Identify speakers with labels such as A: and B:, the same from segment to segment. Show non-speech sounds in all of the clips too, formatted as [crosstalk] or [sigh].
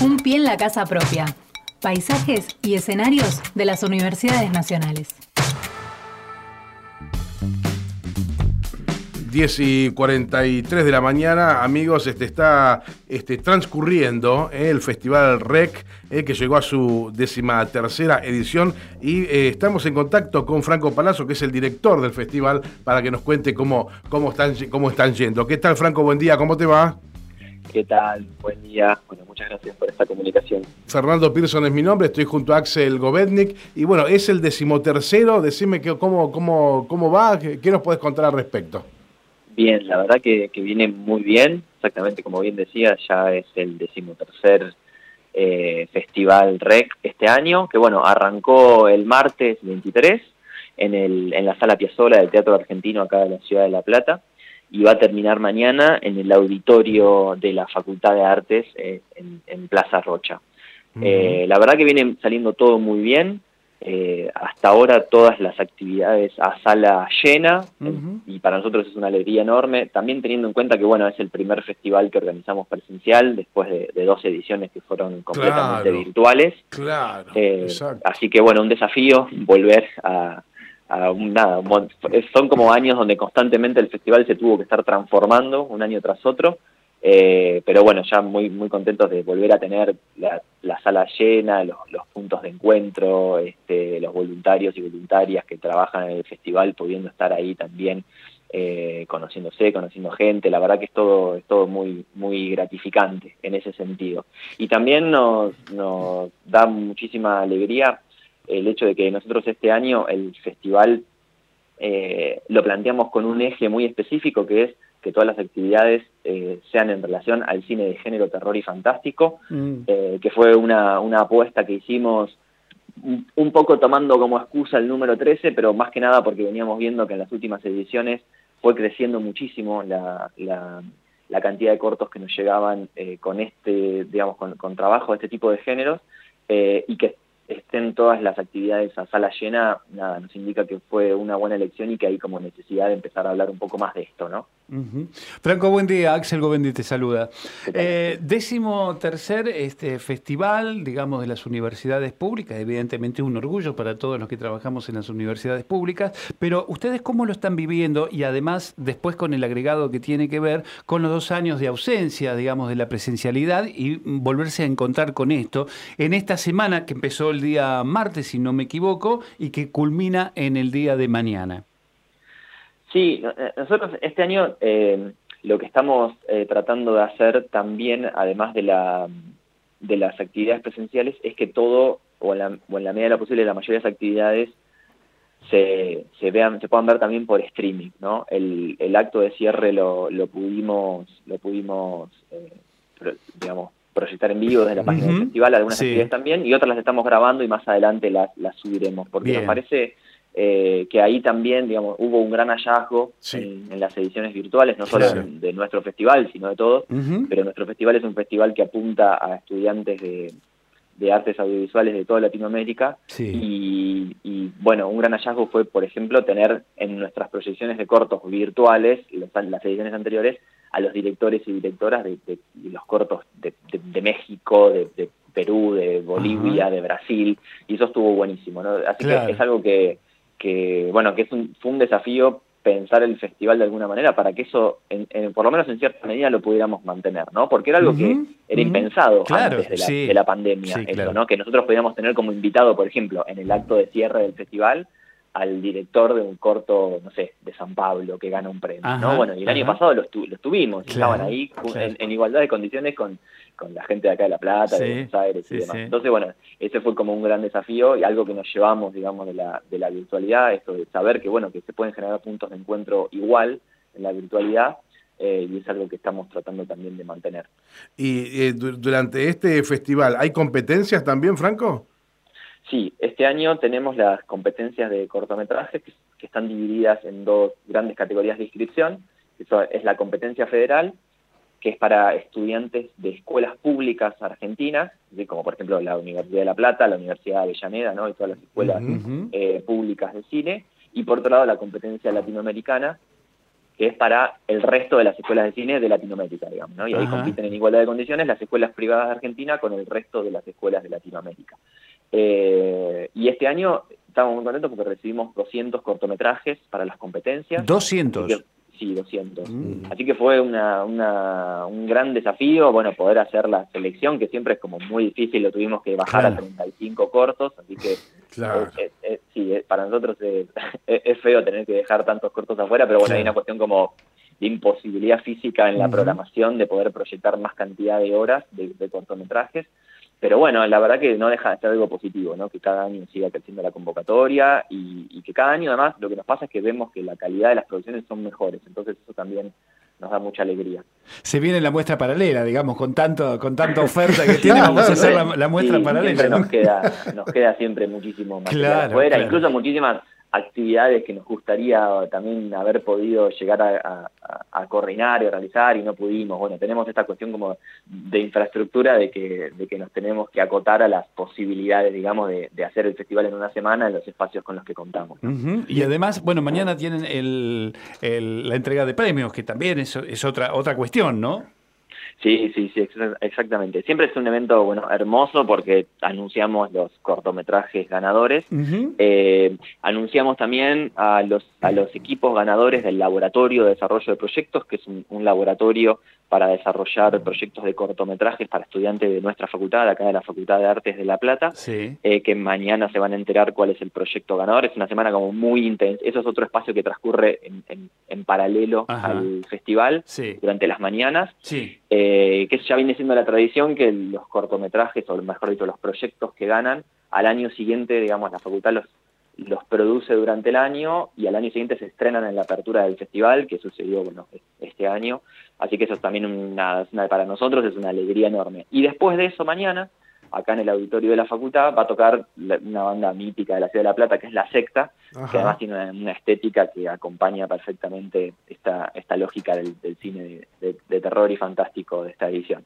A: Un pie en la casa propia. Paisajes y escenarios de las universidades nacionales.
B: 10 y 43 de la mañana, amigos, este está este, transcurriendo eh, el Festival REC, eh, que llegó a su décima tercera edición, y eh, estamos en contacto con Franco Palazzo, que es el director del festival, para que nos cuente cómo, cómo, están, cómo están yendo. ¿Qué tal, Franco? Buen día, ¿cómo te va?
C: ¿Qué tal? Buen día. Bueno, muchas gracias por esta comunicación.
B: Fernando Pearson es mi nombre, estoy junto a Axel Govetnik y bueno, es el decimotercero. Decime que, cómo, cómo, cómo va, qué nos puedes contar al respecto.
C: Bien, la verdad que, viene muy bien, exactamente como bien decía, ya es el decimotercer eh, Festival REC este año, que bueno, arrancó el martes 23 en, el, en la Sala Piazzola del Teatro Argentino acá de la Ciudad de La Plata y va a terminar mañana en el auditorio de la Facultad de Artes eh, en, Plaza Rocha. Eh, la verdad que viene saliendo todo muy bien, eh, hasta ahora todas las actividades a sala llena y para nosotros es una alegría enorme, también teniendo en cuenta que bueno es el primer festival que organizamos presencial después de, dos ediciones que fueron completamente virtuales.
B: Claro,
C: eh, así que bueno, un desafío [laughs] volver a, a un, son como años donde constantemente el festival se tuvo que estar transformando un año tras otro eh, pero bueno, ya muy muy contentos de volver a tener la, sala llena, los, puntos de encuentro, este, los voluntarios y voluntarias que trabajan en el festival pudiendo estar ahí también eh, conociéndose, conociendo gente. La verdad que es todo es todo muy muy gratificante en ese sentido. Y también nos, nos da muchísima alegría el hecho de que nosotros este año el festival eh, lo planteamos con un eje muy específico que es que todas las actividades eh, sean en relación al cine de género, terror y fantástico, mm. eh, que fue una, una apuesta que hicimos un poco tomando como excusa el número 13, pero más que nada porque veníamos viendo que en las últimas ediciones fue creciendo muchísimo la, la, cantidad de cortos que nos llegaban eh, con este, digamos, con, con, trabajo de este tipo de géneros, y que estén todas las actividades a sala llena, nada, nos indica que fue una buena elección y que hay como necesidad de empezar a hablar un poco más de esto, ¿no?
D: Franco, buen día. Axel Govendi te saluda. Eh, décimo tercer este, festival, digamos, de las universidades públicas, evidentemente un orgullo para todos los que trabajamos en las universidades públicas, pero ustedes cómo lo están viviendo y además después con el agregado que tiene que ver con los dos años de ausencia, digamos, de la presencialidad y volverse a encontrar con esto en esta semana que empezó el día martes, si no me equivoco, y que culmina en el día de mañana.
C: Sí, eh, nosotros este año eh, lo que estamos eh, tratando de hacer también, además de, la, de las actividades presenciales, es que todo, o en la, o en la medida de lo posible, la mayoría de las actividades se, se vean, se puedan ver también por streaming, ¿no? El, el acto de cierre lo, lo pudimos, lo pudimos, digamos, proyectar en vivo desde la página del festival, algunas actividades también, y otras las estamos grabando y más adelante las, las subiremos, porque nos parece eh, que ahí también, digamos, hubo un gran hallazgo en, las ediciones virtuales, no solo de, nuestro festival, sino de todos, pero nuestro festival es un festival que apunta a estudiantes de, artes audiovisuales de toda Latinoamérica. Y, bueno, un gran hallazgo fue, por ejemplo, tener en nuestras proyecciones de cortos virtuales, las ediciones anteriores, a los directores y directoras de, los cortos de, México, de, Perú, de Bolivia, de Brasil, y eso estuvo buenísimo, ¿no? Así que es algo que, que bueno, que es un, fue un desafío pensar el festival de alguna manera para que eso, en, por lo menos en cierta medida, lo pudiéramos mantener, ¿no? Porque era algo que era impensado antes de la, de la pandemia, ¿no? Que nosotros podíamos tener como invitado, por ejemplo, en el acto de cierre del festival, al director de un corto, no sé, de San Pablo, que gana un premio, ¿no? Bueno, y el año pasado los, tuvimos, estaban ahí en, igualdad de condiciones con, con la gente de acá de La Plata, de Buenos Aires y demás. Entonces, bueno, ese fue como un gran desafío y algo que nos llevamos, digamos, de la, de la virtualidad, esto de saber que, bueno, que se pueden generar puntos de encuentro igual en la virtualidad, eh, y es algo que estamos tratando también de mantener.
B: ¿Y eh, durante este festival hay competencias también, Franco?
C: Sí, este año tenemos las competencias de cortometraje que, están divididas en dos grandes categorías de inscripción. Eso es la competencia federal, que es para estudiantes de escuelas públicas argentinas, como por ejemplo la Universidad de La Plata, la Universidad de Avellaneda, ¿no? y todas las escuelas eh, públicas de cine. Y por otro lado la competencia latinoamericana, que es para el resto de las escuelas de cine de Latinoamérica, digamos, ¿no? Y ahí compiten en igualdad de condiciones las escuelas privadas de Argentina con el resto de las escuelas de Latinoamérica. Eh, y este año estamos muy contentos porque recibimos 200 cortometrajes para las competencias.
D: 200.
C: Sí, 200. Mm. Así que fue una, un gran desafío, bueno, poder hacer la selección, que siempre es como muy difícil, lo tuvimos que bajar a 35 cortos, así que [laughs] claro. sí, para nosotros [laughs] es, feo tener que dejar tantos cortos afuera, pero bueno, hay una cuestión como de imposibilidad física en la programación de poder proyectar más cantidad de horas de cortometrajes. Pero bueno, la verdad que no deja de ser algo positivo, ¿no? Que cada año siga creciendo la convocatoria y, que cada año además lo que nos pasa es que vemos que la calidad de las producciones son mejores, entonces eso también nos da mucha alegría.
D: Se viene la muestra paralela, digamos, con tanto con tanta oferta que [laughs] tiene, vamos a hacer la, muestra paralela.
C: nos queda, [laughs] nos queda siempre muchísimo más claro, incluso muchísimas actividades que nos gustaría también haber podido llegar a, coordinar y realizar y no pudimos. Bueno, tenemos esta cuestión como de infraestructura de que, de que nos tenemos que acotar a las posibilidades, digamos, de, hacer el festival en una semana en los espacios con los que contamos.
D: Y además, bueno, mañana tienen el, la entrega de premios, que también es, es otra, otra cuestión, ¿no?
C: Sí, sí, sí, exactamente. Siempre es un evento bueno hermoso porque anunciamos los cortometrajes ganadores. Eh, anunciamos también a los, a los equipos ganadores del Laboratorio de Desarrollo de Proyectos, que es un, laboratorio para desarrollar proyectos de cortometrajes para estudiantes de nuestra facultad, acá de la Facultad de Artes de La Plata, eh, que mañana se van a enterar cuál es el proyecto ganador. Es una semana como muy intensa. Eso es otro espacio que transcurre en, en, paralelo al festival durante las mañanas. Sí. Eh, que ya viene siendo la tradición que los cortometrajes, o mejor dicho, los proyectos que ganan, al año siguiente, digamos, la facultad los, los produce durante el año y al año siguiente se estrenan en la apertura del festival, que sucedió bueno, este año. Así que eso es también una, para nosotros es una alegría enorme. Y después de eso, mañana, acá en el auditorio de la facultad, va a tocar una banda mítica de la ciudad de La Plata, que es La Secta, que además tiene una, estética que acompaña perfectamente esta, esta lógica del, cine de, terror y fantástico de esta edición.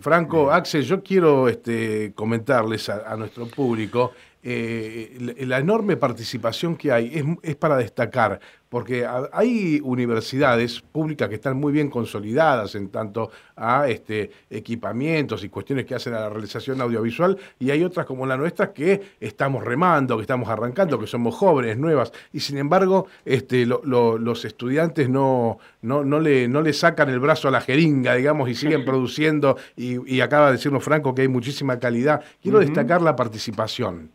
B: Franco, Axel, yo quiero este, comentarles a nuestro público eh, la, enorme participación que hay es, es, para destacar, porque hay universidades públicas que están muy bien consolidadas en tanto a este, equipamientos y cuestiones que hacen a la realización audiovisual, y hay otras como la nuestra que estamos remando, que estamos arrancando, que somos jóvenes, nuevas, y sin embargo este, los estudiantes no, no, no, le, no le sacan el brazo a la jeringa, digamos, y siguen produciendo, y, acaba de decirnos Franco que hay muchísima calidad. Quiero destacar la participación.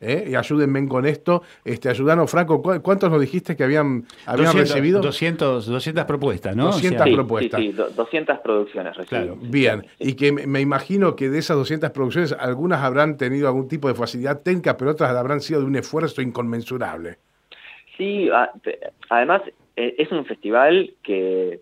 B: ¿Eh? y ayúdenme con esto. Este, ayudanos, Franco, ¿cuántos nos dijiste que habían, habían recibido?
D: 200, 200 propuestas, ¿no?
C: 200 propuestas. Sí, 200 producciones recibidas.
B: bien, y que me imagino que de esas 200 producciones, algunas habrán tenido algún tipo de facilidad técnica, pero otras habrán sido de un esfuerzo inconmensurable.
C: Sí, además e, es un festival que,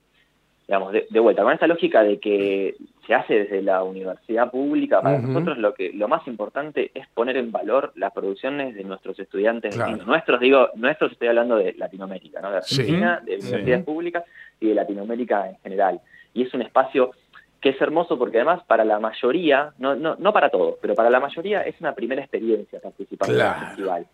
C: digamos, de, de vuelta, con esta lógica de que se hace desde la universidad pública, para nosotros lo que lo más importante es poner en valor las producciones de nuestros estudiantes Nuestros, digo, nuestros estoy hablando de Latinoamérica, ¿no? de Argentina, de universidades públicas y de Latinoamérica en general. Y es un espacio que es hermoso porque además para la mayoría, no, no, no para todos, pero para la mayoría es una primera experiencia participar en el festival.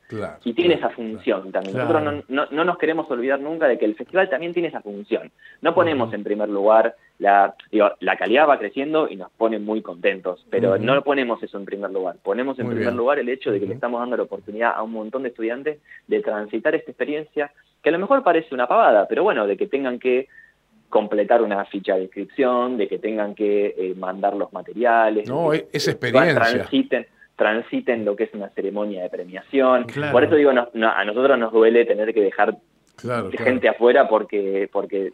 C: y tiene esa función también. Nosotros no, no, nos queremos olvidar nunca de que el festival también tiene esa función. No ponemos en primer lugar la, digo, la calidad va creciendo y nos pone muy contentos, pero no ponemos eso en primer lugar. Ponemos en primer lugar el hecho de que le estamos dando la oportunidad a un montón de estudiantes de transitar esta experiencia, que a lo mejor parece una pavada, pero bueno, de que tengan que completar una ficha de inscripción, de que tengan que eh, mandar los materiales.
B: No, es experiencia.
C: Transiten, transiten lo que es una ceremonia de premiación. Por eso digo, a nosotros nos duele tener que dejar gente afuera porque porque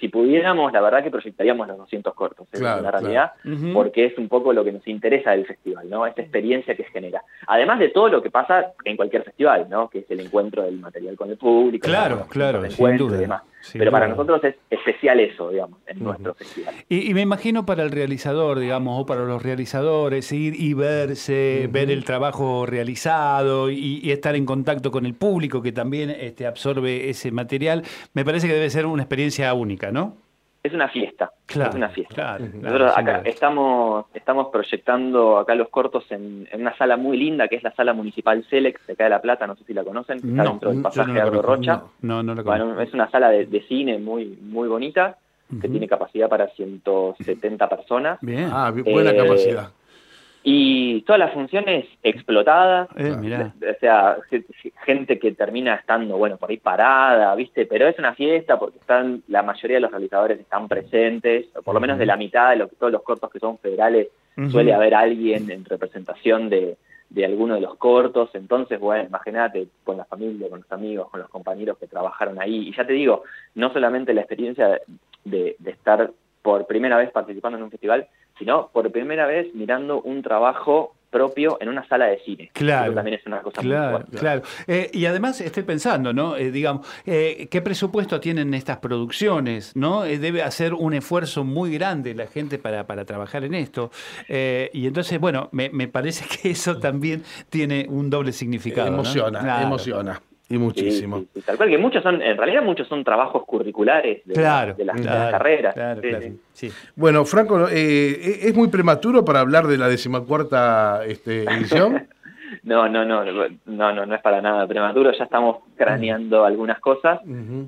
C: si pudiéramos, la verdad que proyectaríamos los 200 cortos, es la realidad, porque es un poco lo que nos interesa del festival, ¿no? Esta experiencia que genera. Además de todo lo que pasa en cualquier festival, ¿no? Que es el encuentro del material con el público,
D: claro, claro, sin duda.
C: y demás. Pero para nosotros es especial eso, digamos, en nuestro festival.
D: Y, me imagino para el realizador, digamos, o para los realizadores, ir y verse, ver el trabajo realizado y, estar en contacto con el público que también este, absorbe ese material, me parece que debe ser una experiencia única, ¿no?
C: Es una fiesta.
D: Claro,
C: es una fiesta.
D: claro,
C: Nosotros acá estamos, estamos proyectando acá los cortos en, en una sala muy linda que es la sala municipal Celex de acá de La Plata, no sé si la conocen, está
D: No,
C: dentro del pasaje
D: no
C: de
D: la
C: Rocha.
D: No, no lo conozco.
C: Bueno, es una sala de, de cine muy, muy bonita, que tiene capacidad para 170 personas.
D: Bien.
B: Ah, buena
C: Eh,
B: capacidad.
C: Y todas las funciones explotadas,
D: Eh, mirá.
C: o sea, ge- gente que termina estando, bueno, por ahí parada, ¿viste? Pero es una fiesta porque están, la mayoría de los realizadores están presentes, o por lo menos de la mitad de lo, todos los cortos que son federales, suele haber alguien en representación de, de alguno de los cortos, entonces, bueno, imagínate con la familia, con los amigos, con los compañeros que trabajaron ahí, y ya te digo, no solamente la experiencia de, de estar por primera vez participando en un festival, sino por primera vez mirando un trabajo propio en una sala de cine.
D: Claro.
C: Eso también es una cosa muy
D: Claro,
C: fuerte.
D: claro. Eh, y además estoy pensando, ¿no? Eh, digamos, eh, ¿qué presupuesto tienen estas producciones? ¿No? Eh, debe hacer un esfuerzo muy grande la gente para, para trabajar en esto. Eh, y entonces, bueno, me, me parece que eso también tiene un doble significado. ¿no?
B: emociona,
D: Claro.
B: emociona. Y muchísimo.
C: sí, sí, tal cual que muchos son, en realidad muchos son trabajos curriculares de,
D: Claro,
C: de las, de las carreras.
D: Claro,
C: Sí,
D: claro,
C: sí.
D: sí.
B: Bueno, Franco, eh, ¿es muy prematuro para hablar de la decimacuarta este, edición? [laughs]
C: No, no, no, no, no, no, es para nada prematuro, ya estamos craneando algunas cosas.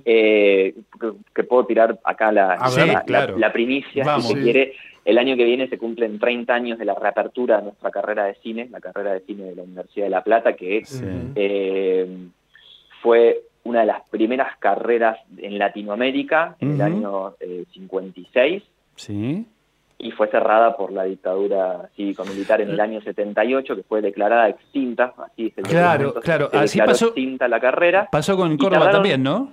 C: Eh, que, que puedo tirar acá la, la-
B: ver,
C: la-
D: claro.
C: la primicia,
D: Vamos.
C: si se
B: Sí.
C: quiere. El año que viene se cumplen 30 años de la reapertura de nuestra carrera de cine, la carrera de cine de la Universidad de La Plata, que
D: Sí.
C: eh, fue una de las primeras carreras en Latinoamérica en el año eh, 56
D: Sí.
C: y fue cerrada por la dictadura cívico-militar en el año 78, que fue declarada extinta, así es el
D: Claro, claro,
C: se
D: así
C: declaró
D: pasó-
C: extinta la carrera.
D: Pasó con Córdoba
C: tardaron-
D: también, ¿no?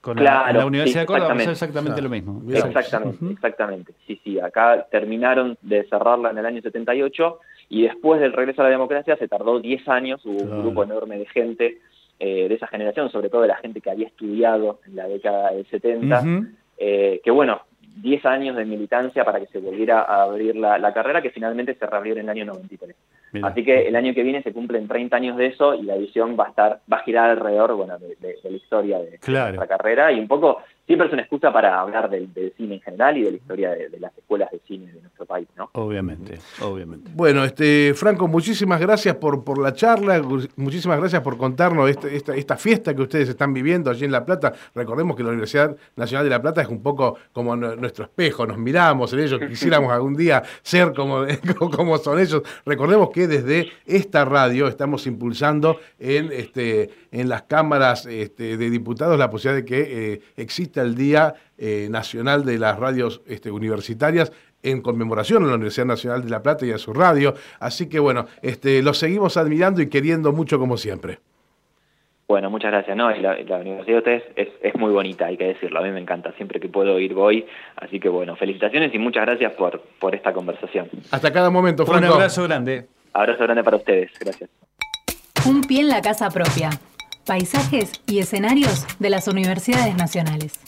D: Con la-
C: Claro,
D: en la Universidad
C: sí,
D: de Córdoba pasó
C: exactamente.
B: Claro.
D: lo mismo.
C: Exactamente, exactamente. Sí, sí, acá terminaron de cerrarla en el año 78 y después del regreso a la democracia se tardó 10 años, hubo
D: Claro.
C: un grupo enorme de gente eh, de esa generación, sobre todo de la gente que había estudiado en la década del 70,
D: Ujú.
C: eh, que bueno, 10 años de militancia para que se volviera a abrir la, la carrera que finalmente se reabrió en el año 93. Así que el año que viene se cumplen 30 años de eso y la edición va a estar, va a girar alrededor, bueno, de, de- de la historia de,
D: Claro.
C: nuestra carrera y un poco siempre es una excusa para hablar del, del cine en general y de la historia de, de las escuelas de cine de nuestro país, ¿no?
D: Obviamente, obviamente.
B: Bueno, este, Franco, muchísimas gracias por, por la charla, muchísimas gracias por contarnos este- esta, esta fiesta que ustedes están viviendo allí en La Plata. Recordemos que la Universidad Nacional de La Plata es un poco como nu- nuestro espejo, nos miramos en ellos, quisiéramos [laughs] algún día ser como, [laughs] como son ellos. Recordemos que desde esta radio estamos impulsando en, este, en las cámaras este, de diputados la posibilidad de que eh, exista el Día eh, Nacional de las Radios este, Universitarias en conmemoración a la Universidad Nacional de La Plata y a su radio. Así que bueno, este, los seguimos admirando y queriendo mucho como siempre.
C: Bueno, muchas gracias. No, la, la universidad de ustedes es, es muy bonita, hay que decirlo. A mí me encanta. Siempre que puedo ir voy. Así que bueno, felicitaciones y muchas gracias por, por esta conversación.
B: Hasta cada momento,
D: Un abrazo grande.
C: Abrazo grande para ustedes. Gracias.
A: Un pie en la casa propia. Paisajes y escenarios de las universidades nacionales.